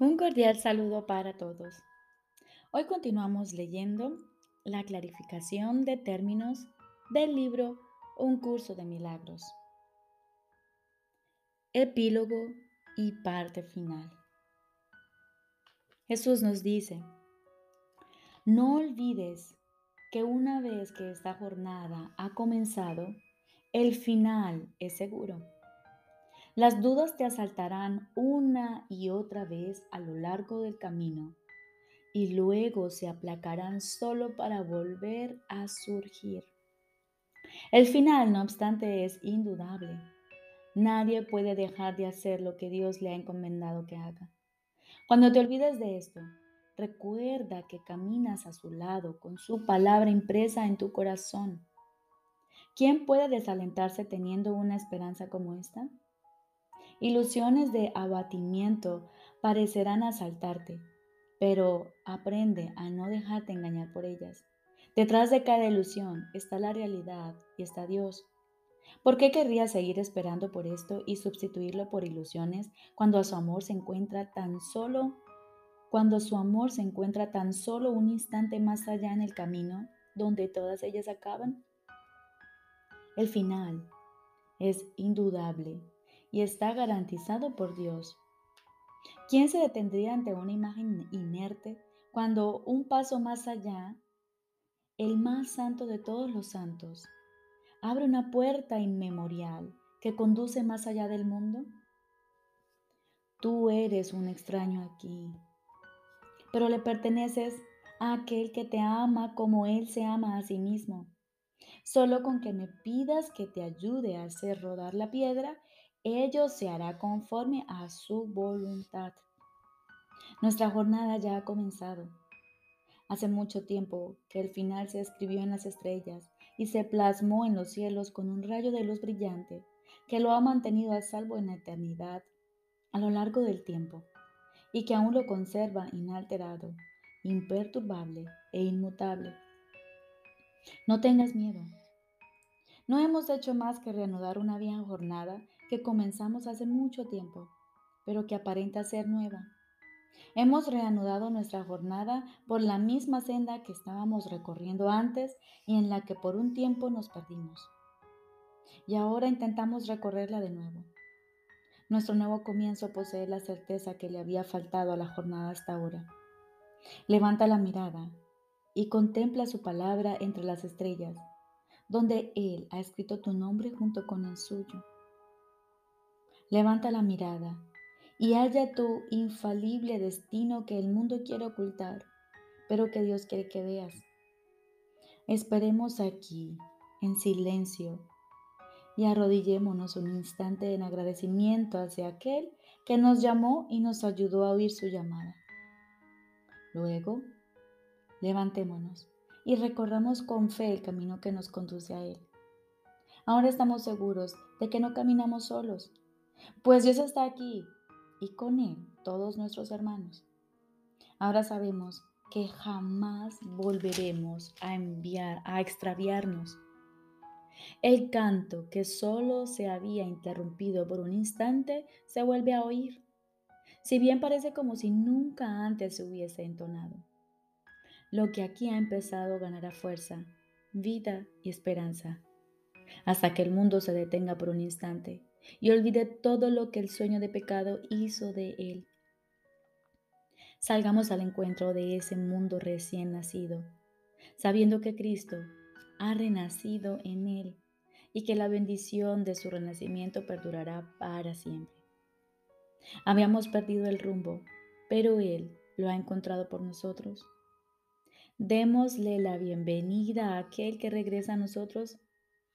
Un cordial saludo para todos. Hoy continuamos leyendo la clarificación de términos del libro Un curso de milagros. Epílogo y parte final. Jesús nos dice, no olvides que una vez que esta jornada ha comenzado, el final es seguro. Las dudas te asaltarán una y otra vez a lo largo del camino y luego se aplacarán solo para volver a surgir. El final, no obstante, es indudable. Nadie puede dejar de hacer lo que Dios le ha encomendado que haga. Cuando te olvides de esto, recuerda que caminas a su lado con su palabra impresa en tu corazón. ¿Quién puede desalentarse teniendo una esperanza como esta? Ilusiones de abatimiento parecerán asaltarte, pero aprende a no dejarte engañar por ellas. Detrás de cada ilusión está la realidad y está Dios. ¿Por qué querrías seguir esperando por esto y sustituirlo por ilusiones cuando su amor se encuentra tan solo cuando su amor se encuentra tan solo un instante más allá en el camino donde todas ellas acaban? El final es indudable y está garantizado por Dios. ¿Quién se detendría ante una imagen inerte cuando un paso más allá, el más santo de todos los santos, abre una puerta inmemorial que conduce más allá del mundo? Tú eres un extraño aquí, pero le perteneces a aquel que te ama como Él se ama a sí mismo. Solo con que me pidas que te ayude a hacer rodar la piedra ello se hará conforme a su voluntad. Nuestra jornada ya ha comenzado. Hace mucho tiempo que el final se escribió en las estrellas y se plasmó en los cielos con un rayo de luz brillante que lo ha mantenido a salvo en la eternidad a lo largo del tiempo y que aún lo conserva inalterado, imperturbable e inmutable. No tengas miedo. No hemos hecho más que reanudar una vieja jornada que comenzamos hace mucho tiempo, pero que aparenta ser nueva. Hemos reanudado nuestra jornada por la misma senda que estábamos recorriendo antes y en la que por un tiempo nos perdimos. Y ahora intentamos recorrerla de nuevo. Nuestro nuevo comienzo posee la certeza que le había faltado a la jornada hasta ahora. Levanta la mirada y contempla su palabra entre las estrellas, donde Él ha escrito tu nombre junto con el suyo. Levanta la mirada y halla tu infalible destino que el mundo quiere ocultar, pero que Dios quiere que veas. Esperemos aquí, en silencio, y arrodillémonos un instante en agradecimiento hacia aquel que nos llamó y nos ayudó a oír su llamada. Luego, levantémonos y recorramos con fe el camino que nos conduce a Él. Ahora estamos seguros de que no caminamos solos, pues Dios está aquí y con Él todos nuestros hermanos. Ahora sabemos que jamás volveremos a enviar, a extraviarnos. El canto que solo se había interrumpido por un instante se vuelve a oír, si bien parece como si nunca antes se hubiese entonado. Lo que aquí ha empezado ganará fuerza, vida y esperanza, hasta que el mundo se detenga por un instante y olvide todo lo que el sueño de pecado hizo de él. Salgamos al encuentro de ese mundo recién nacido, sabiendo que Cristo ha renacido en él y que la bendición de su renacimiento perdurará para siempre. Habíamos perdido el rumbo, pero Él lo ha encontrado por nosotros. Démosle la bienvenida a aquel que regresa a nosotros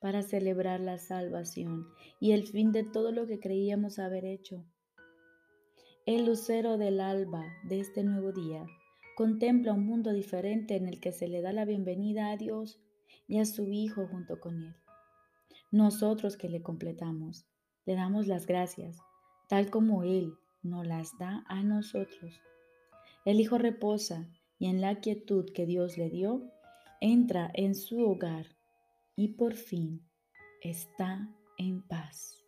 para celebrar la salvación y el fin de todo lo que creíamos haber hecho. El lucero del alba de este nuevo día contempla un mundo diferente en el que se le da la bienvenida a Dios y a su Hijo junto con Él. Nosotros que le completamos, le damos las gracias, tal como Él nos las da a nosotros. El Hijo reposa y en la quietud que Dios le dio, entra en su hogar y por fin está en paz.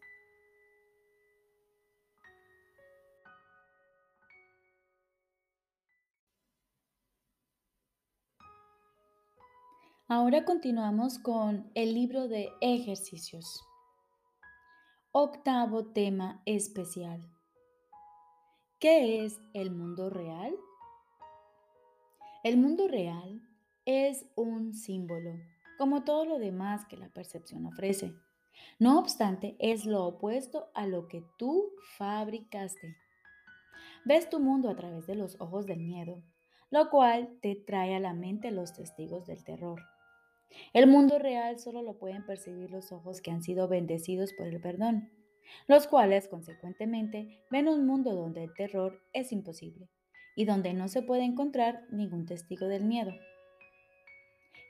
Ahora continuamos con el libro de ejercicios. Octavo tema especial. ¿Qué es el mundo real? El mundo real es un símbolo como todo lo demás que la percepción ofrece. No obstante, es lo opuesto a lo que tú fabricaste. Ves tu mundo a través de los ojos del miedo, lo cual te trae a la mente los testigos del terror. El mundo real solo lo pueden percibir los ojos que han sido bendecidos por el perdón, los cuales, consecuentemente, ven un mundo donde el terror es imposible y donde no se puede encontrar ningún testigo del miedo.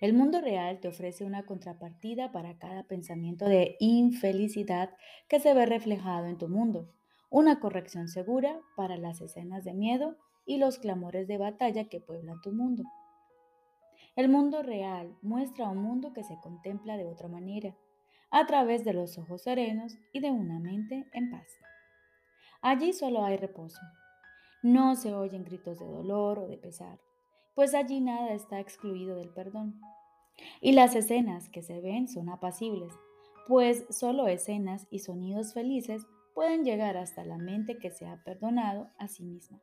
El mundo real te ofrece una contrapartida para cada pensamiento de infelicidad que se ve reflejado en tu mundo, una corrección segura para las escenas de miedo y los clamores de batalla que pueblan tu mundo. El mundo real muestra un mundo que se contempla de otra manera, a través de los ojos serenos y de una mente en paz. Allí solo hay reposo. No se oyen gritos de dolor o de pesar, pues allí nada está excluido del perdón. Y las escenas que se ven son apacibles, pues solo escenas y sonidos felices pueden llegar hasta la mente que se ha perdonado a sí misma.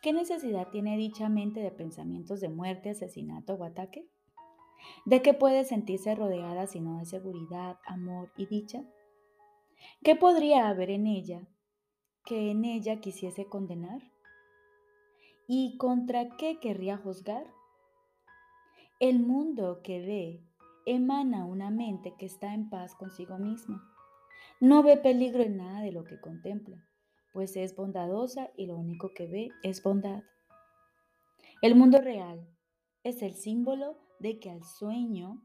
¿Qué necesidad tiene dicha mente de pensamientos de muerte, asesinato o ataque? ¿De qué puede sentirse rodeada sino de seguridad, amor y dicha? ¿Qué podría haber en ella que en ella quisiese condenar? ¿Y contra qué querría juzgar? El mundo que ve emana una mente que está en paz consigo misma. No ve peligro en nada de lo que contempla pues es bondadosa y lo único que ve es bondad. El mundo real es el símbolo de que al sueño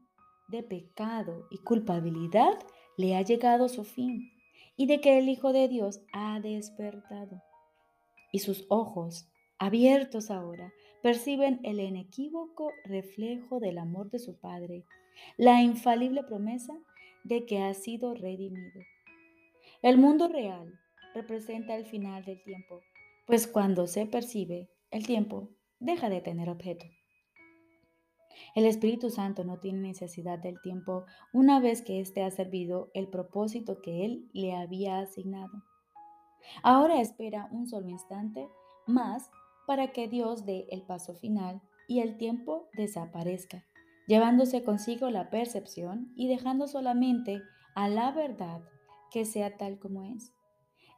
de pecado y culpabilidad le ha llegado su fin y de que el Hijo de Dios ha despertado. Y sus ojos, abiertos ahora, perciben el inequívoco reflejo del amor de su Padre, la infalible promesa de que ha sido redimido. El mundo real representa el final del tiempo, pues cuando se percibe, el tiempo deja de tener objeto. El Espíritu Santo no tiene necesidad del tiempo una vez que éste ha servido el propósito que Él le había asignado. Ahora espera un solo instante más para que Dios dé el paso final y el tiempo desaparezca, llevándose consigo la percepción y dejando solamente a la verdad que sea tal como es.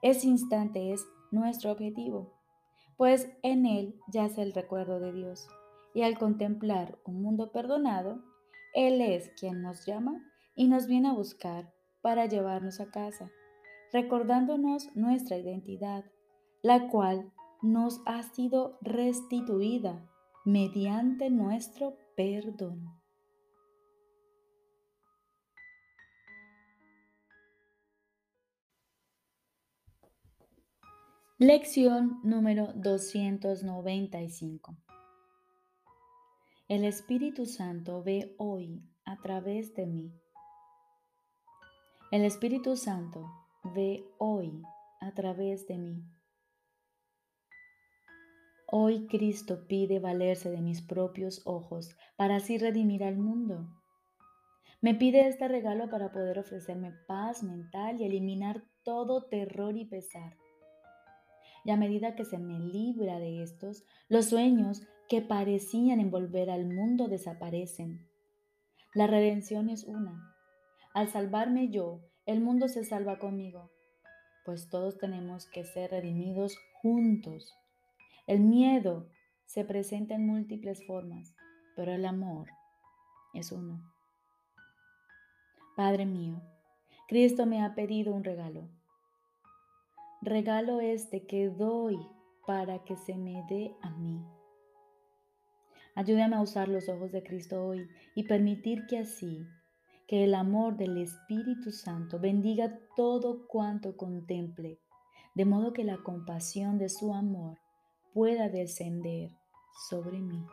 Ese instante es nuestro objetivo, pues en él yace el recuerdo de Dios. Y al contemplar un mundo perdonado, Él es quien nos llama y nos viene a buscar para llevarnos a casa, recordándonos nuestra identidad, la cual nos ha sido restituida mediante nuestro perdón. Lección número 295. El Espíritu Santo ve hoy a través de mí. El Espíritu Santo ve hoy a través de mí. Hoy Cristo pide valerse de mis propios ojos para así redimir al mundo. Me pide este regalo para poder ofrecerme paz mental y eliminar todo terror y pesar y a medida que se me libra de estos, los sueños que parecían envolver al mundo desaparecen. La redención es una. Al salvarme yo, el mundo se salva conmigo, pues todos tenemos que ser redimidos juntos. El miedo se presenta en múltiples formas, pero el amor es uno. Padre mío, Cristo me ha pedido un regalo regalo este que doy para que se me dé a mí. Ayúdame a usar los ojos de Cristo hoy y permitir que así, que el amor del Espíritu Santo bendiga todo cuanto contemple, de modo que la compasión de su amor pueda descender sobre mí.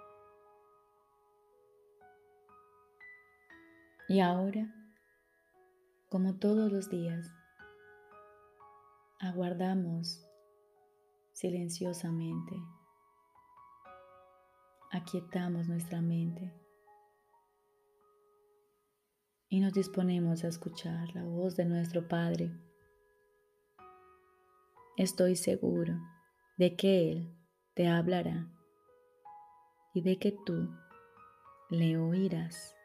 Y ahora, como todos los días, aguardamos silenciosamente, aquietamos nuestra mente y nos disponemos a escuchar la voz de nuestro Padre. Estoy seguro de que Él te hablará y de que tú le oirás.